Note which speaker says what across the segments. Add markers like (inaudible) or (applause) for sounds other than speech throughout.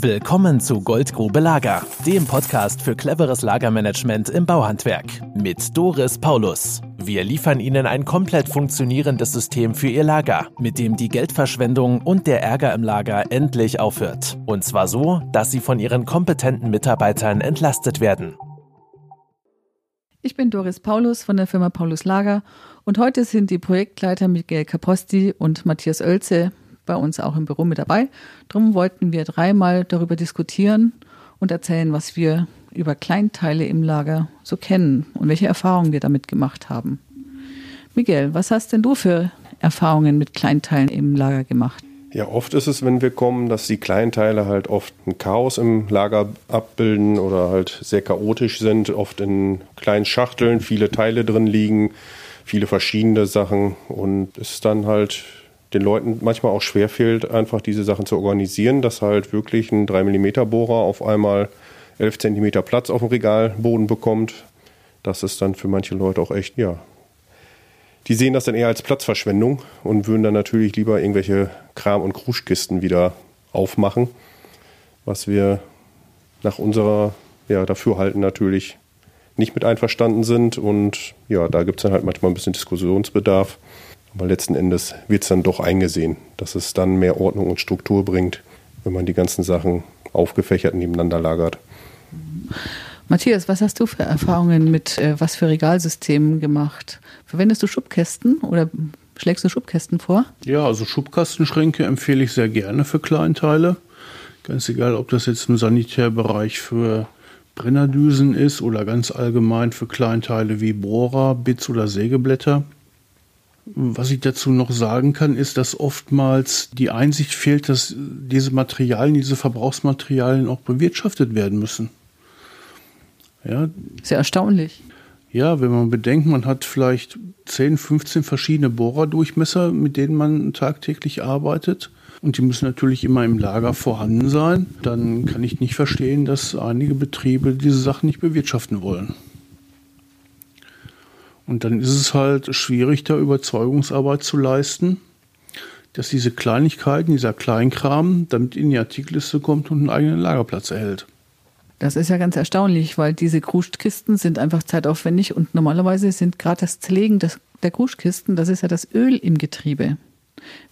Speaker 1: Willkommen zu Goldgrube Lager, dem Podcast für cleveres Lagermanagement im Bauhandwerk mit Doris Paulus. Wir liefern Ihnen ein komplett funktionierendes System für Ihr Lager, mit dem die Geldverschwendung und der Ärger im Lager endlich aufhört. Und zwar so, dass Sie von Ihren kompetenten Mitarbeitern entlastet werden.
Speaker 2: Ich bin Doris Paulus von der Firma Paulus Lager und heute sind die Projektleiter Miguel Caposti und Matthias Oelze bei uns auch im Büro mit dabei. Darum wollten wir dreimal darüber diskutieren und erzählen, was wir über Kleinteile im Lager so kennen und welche Erfahrungen wir damit gemacht haben. Miguel, was hast denn du für Erfahrungen mit Kleinteilen im Lager gemacht?
Speaker 3: Ja, oft ist es, wenn wir kommen, dass die Kleinteile halt oft ein Chaos im Lager abbilden oder halt sehr chaotisch sind, oft in kleinen Schachteln viele Teile drin liegen, viele verschiedene Sachen und es dann halt den Leuten manchmal auch schwer fehlt, einfach diese Sachen zu organisieren, dass halt wirklich ein 3 mm Bohrer auf einmal 11 cm Platz auf dem Regalboden bekommt. Das ist dann für manche Leute auch echt, ja. Die sehen das dann eher als Platzverschwendung und würden dann natürlich lieber irgendwelche Kram- und Kruschkisten wieder aufmachen, was wir nach unserer ja, Dafürhalten natürlich nicht mit einverstanden sind. Und ja, da gibt es dann halt manchmal ein bisschen Diskussionsbedarf. Aber letzten Endes wird es dann doch eingesehen, dass es dann mehr Ordnung und Struktur bringt, wenn man die ganzen Sachen aufgefächert nebeneinander lagert.
Speaker 2: Matthias, was hast du für Erfahrungen mit äh, was für Regalsystemen gemacht? Verwendest du Schubkästen oder schlägst du Schubkästen vor?
Speaker 4: Ja, also Schubkastenschränke empfehle ich sehr gerne für Kleinteile. Ganz egal, ob das jetzt im Sanitärbereich für Brennerdüsen ist oder ganz allgemein für Kleinteile wie Bohrer, Bits oder Sägeblätter. Was ich dazu noch sagen kann, ist, dass oftmals die Einsicht fehlt, dass diese Materialien, diese Verbrauchsmaterialien auch bewirtschaftet werden müssen.
Speaker 2: Ja. Sehr erstaunlich.
Speaker 4: Ja, wenn man bedenkt, man hat vielleicht 10, 15 verschiedene Bohrerdurchmesser, mit denen man tagtäglich arbeitet. Und die müssen natürlich immer im Lager vorhanden sein. Dann kann ich nicht verstehen, dass einige Betriebe diese Sachen nicht bewirtschaften wollen. Und dann ist es halt schwierig, da Überzeugungsarbeit zu leisten, dass diese Kleinigkeiten, dieser Kleinkram damit in die Artikelliste kommt und einen eigenen Lagerplatz erhält.
Speaker 2: Das ist ja ganz erstaunlich, weil diese Kruschkisten sind einfach zeitaufwendig und normalerweise sind gerade das Zerlegen der Kruschkisten, das ist ja das Öl im Getriebe.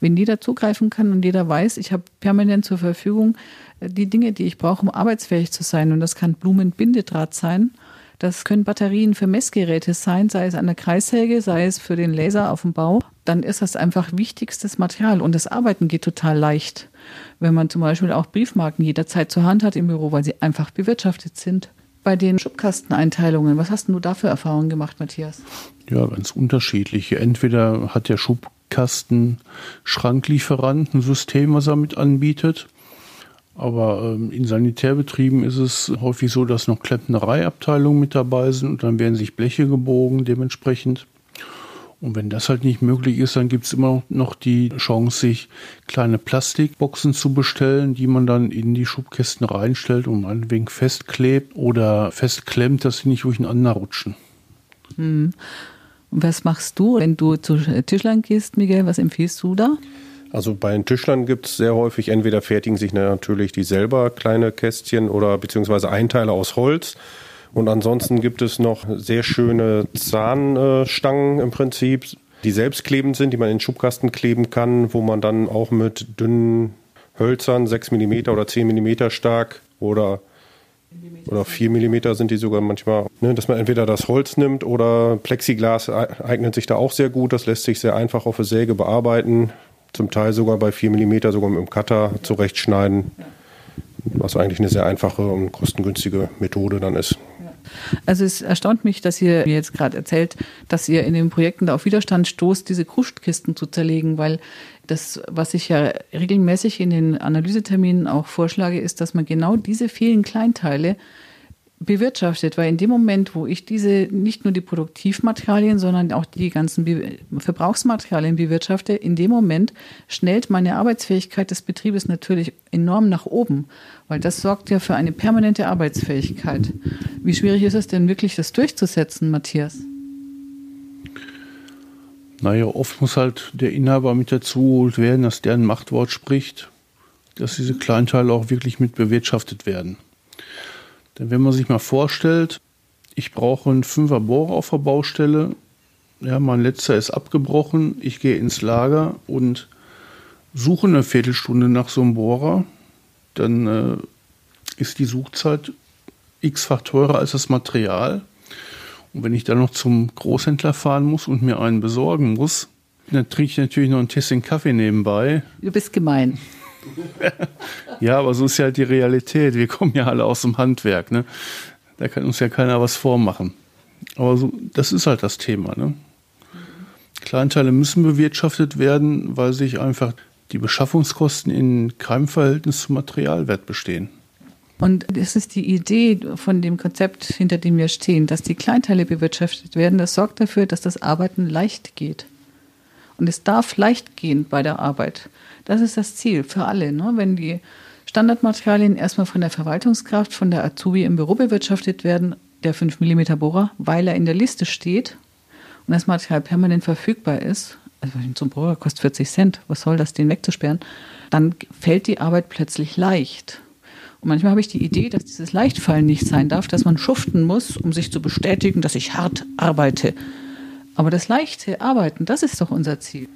Speaker 2: Wenn jeder zugreifen kann und jeder weiß, ich habe permanent zur Verfügung äh, die Dinge, die ich brauche, um arbeitsfähig zu sein, und das kann Blumenbindedraht sein das können Batterien für Messgeräte sein, sei es an der Kreissäge, sei es für den Laser auf dem Bau. Dann ist das einfach wichtigstes Material und das Arbeiten geht total leicht. Wenn man zum Beispiel auch Briefmarken jederzeit zur Hand hat im Büro, weil sie einfach bewirtschaftet sind. Bei den Schubkasteneinteilungen, was hast du da für Erfahrungen gemacht, Matthias?
Speaker 4: Ja, ganz unterschiedliche. Entweder hat der Schubkasten Schranklieferant ein System, was er mit anbietet. Aber ähm, in Sanitärbetrieben ist es häufig so, dass noch Klempnereiabteilungen mit dabei sind und dann werden sich Bleche gebogen dementsprechend. Und wenn das halt nicht möglich ist, dann gibt es immer noch die Chance, sich kleine Plastikboxen zu bestellen, die man dann in die Schubkästen reinstellt und meinetwegen festklebt oder festklemmt, dass sie nicht durcheinander rutschen.
Speaker 2: Hm. Und was machst du, wenn du zu Tischlern gehst, Miguel? Was empfiehlst du da?
Speaker 3: Also bei den Tischlern gibt es sehr häufig, entweder fertigen sich natürlich die selber kleine Kästchen oder beziehungsweise Einteile aus Holz. Und ansonsten gibt es noch sehr schöne Zahnstangen im Prinzip, die selbstklebend sind, die man in den Schubkasten kleben kann, wo man dann auch mit dünnen Hölzern, 6 mm oder 10 mm stark oder oder 4 mm sind die sogar manchmal, ne, dass man entweder das Holz nimmt oder Plexiglas eignet sich da auch sehr gut. Das lässt sich sehr einfach auf der Säge bearbeiten zum Teil sogar bei 4 mm sogar mit dem Cutter zurechtschneiden, was eigentlich eine sehr einfache und kostengünstige Methode dann ist.
Speaker 2: Also es erstaunt mich, dass ihr mir jetzt gerade erzählt, dass ihr in den Projekten da auf Widerstand stoßt, diese Kruschtkisten zu zerlegen, weil das, was ich ja regelmäßig in den Analyseterminen auch vorschlage, ist, dass man genau diese vielen Kleinteile bewirtschaftet, weil in dem Moment, wo ich diese nicht nur die Produktivmaterialien, sondern auch die ganzen Be Verbrauchsmaterialien bewirtschafte, in dem Moment schnellt meine Arbeitsfähigkeit des Betriebes natürlich enorm nach oben, weil das sorgt ja für eine permanente Arbeitsfähigkeit. Wie schwierig ist es denn wirklich, das durchzusetzen, Matthias?
Speaker 4: Naja, oft muss halt der Inhaber mit dazu geholt werden, dass der ein Machtwort spricht. dass diese Kleinteile auch wirklich mit bewirtschaftet werden. Denn wenn man sich mal vorstellt, ich brauche einen Fünfer Bohrer auf der Baustelle, ja, mein letzter ist abgebrochen, ich gehe ins Lager und suche eine Viertelstunde nach so einem Bohrer, dann äh, ist die Suchzeit x-fach teurer als das Material. Und wenn ich dann noch zum Großhändler fahren muss und mir einen besorgen muss, dann trinke ich natürlich noch ein Tässchen Kaffee nebenbei.
Speaker 2: Du bist gemein. (laughs)
Speaker 4: ja, aber so ist ja halt die Realität. Wir kommen ja alle aus dem Handwerk. Ne? Da kann uns ja keiner was vormachen. Aber so, das ist halt das Thema. Ne? Kleinteile müssen bewirtschaftet werden, weil sich einfach die Beschaffungskosten in keinem Verhältnis zum Materialwert bestehen.
Speaker 2: Und das ist die Idee von dem Konzept, hinter dem wir stehen, dass die Kleinteile bewirtschaftet werden. Das sorgt dafür, dass das Arbeiten leicht geht. Und es darf leicht gehen bei der Arbeit. Das ist das Ziel für alle. Ne? Wenn die Standardmaterialien erstmal von der Verwaltungskraft, von der Azubi im Büro bewirtschaftet werden, der 5 mm Bohrer, weil er in der Liste steht und das Material permanent verfügbar ist, also so ein Bohrer kostet 40 Cent, was soll das, den wegzusperren, dann fällt die Arbeit plötzlich leicht. Und manchmal habe ich die Idee, dass dieses Leichtfallen nicht sein darf, dass man schuften muss, um sich zu bestätigen, dass ich hart arbeite. Aber das leichte Arbeiten, das ist doch unser Ziel.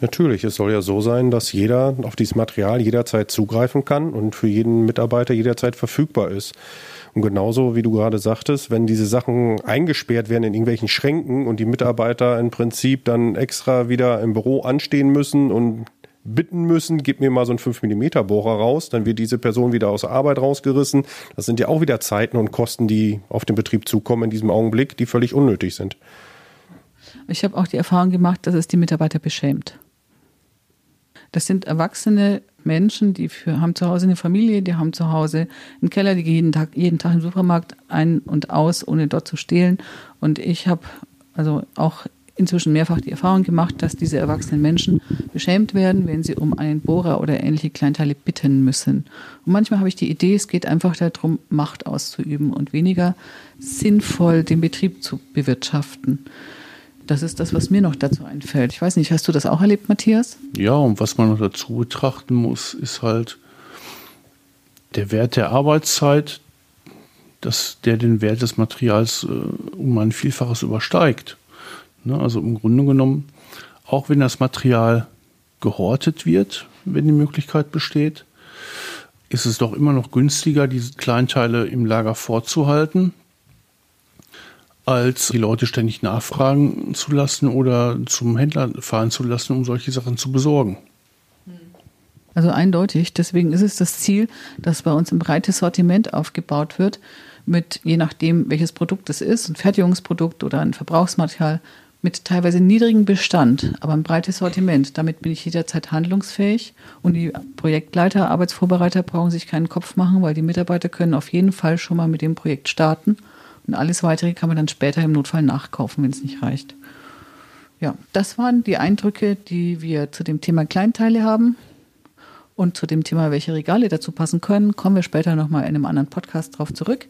Speaker 3: Natürlich, es soll ja so sein, dass jeder auf dieses Material jederzeit zugreifen kann und für jeden Mitarbeiter jederzeit verfügbar ist. Und genauso, wie du gerade sagtest, wenn diese Sachen eingesperrt werden in irgendwelchen Schränken und die Mitarbeiter im Prinzip dann extra wieder im Büro anstehen müssen und bitten müssen, gib mir mal so einen 5 mm Bohrer raus, dann wird diese Person wieder aus der Arbeit rausgerissen. Das sind ja auch wieder Zeiten und Kosten, die auf den Betrieb zukommen in diesem Augenblick, die völlig unnötig sind.
Speaker 2: Ich habe auch die Erfahrung gemacht, dass es die Mitarbeiter beschämt. Das sind erwachsene Menschen, die für, haben zu Hause eine Familie, die haben zu Hause einen Keller, die gehen jeden Tag, jeden Tag im Supermarkt ein und aus, ohne dort zu stehlen. Und ich habe also auch inzwischen mehrfach die Erfahrung gemacht, dass diese erwachsenen Menschen beschämt werden, wenn sie um einen Bohrer oder ähnliche Kleinteile bitten müssen. Und manchmal habe ich die Idee, es geht einfach darum, Macht auszuüben und weniger sinnvoll den Betrieb zu bewirtschaften. Das ist das, was mir noch dazu einfällt. Ich weiß nicht, hast du das auch erlebt, Matthias?
Speaker 4: Ja, und was man noch dazu betrachten muss, ist halt der Wert der Arbeitszeit, dass der den Wert des Materials äh, um ein Vielfaches übersteigt. Ne? Also im Grunde genommen, auch wenn das Material gehortet wird, wenn die Möglichkeit besteht, ist es doch immer noch günstiger, diese Kleinteile im Lager vorzuhalten, als die Leute ständig nachfragen zu lassen oder zum Händler fahren zu lassen, um solche Sachen zu besorgen.
Speaker 2: Also eindeutig. Deswegen ist es das Ziel, dass bei uns ein breites Sortiment aufgebaut wird, mit je nachdem, welches Produkt es ist, ein Fertigungsprodukt oder ein Verbrauchsmaterial, mit teilweise niedrigem Bestand, aber ein breites Sortiment. Damit bin ich jederzeit handlungsfähig und die Projektleiter, Arbeitsvorbereiter brauchen sich keinen Kopf machen, weil die Mitarbeiter können auf jeden Fall schon mal mit dem Projekt starten und alles weitere kann man dann später im Notfall nachkaufen, wenn es nicht reicht. Ja, das waren die Eindrücke, die wir zu dem Thema Kleinteile haben. Und zu dem Thema, welche Regale dazu passen können, kommen wir später nochmal in einem anderen Podcast drauf zurück.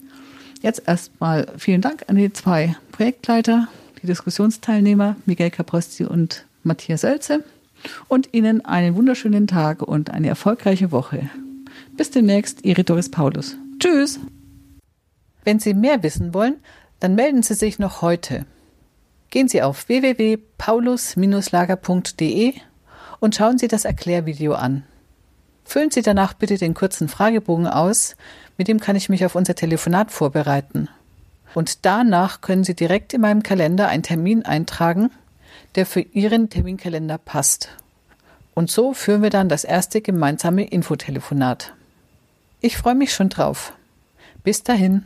Speaker 2: Jetzt erstmal vielen Dank an die zwei Projektleiter, die Diskussionsteilnehmer, Miguel Caprosti und Matthias Oelze. Und Ihnen einen wunderschönen Tag und eine erfolgreiche Woche. Bis demnächst, Ihre Doris Paulus. Tschüss! Wenn Sie mehr wissen wollen, dann melden Sie sich noch heute. Gehen Sie auf www.paulus-lager.de und schauen Sie das Erklärvideo an. Füllen Sie danach bitte den kurzen Fragebogen aus, mit dem kann ich mich auf unser Telefonat vorbereiten. Und danach können Sie direkt in meinem Kalender einen Termin eintragen, der für Ihren Terminkalender passt. Und so führen wir dann das erste gemeinsame Infotelefonat. Ich freue mich schon drauf. Bis dahin.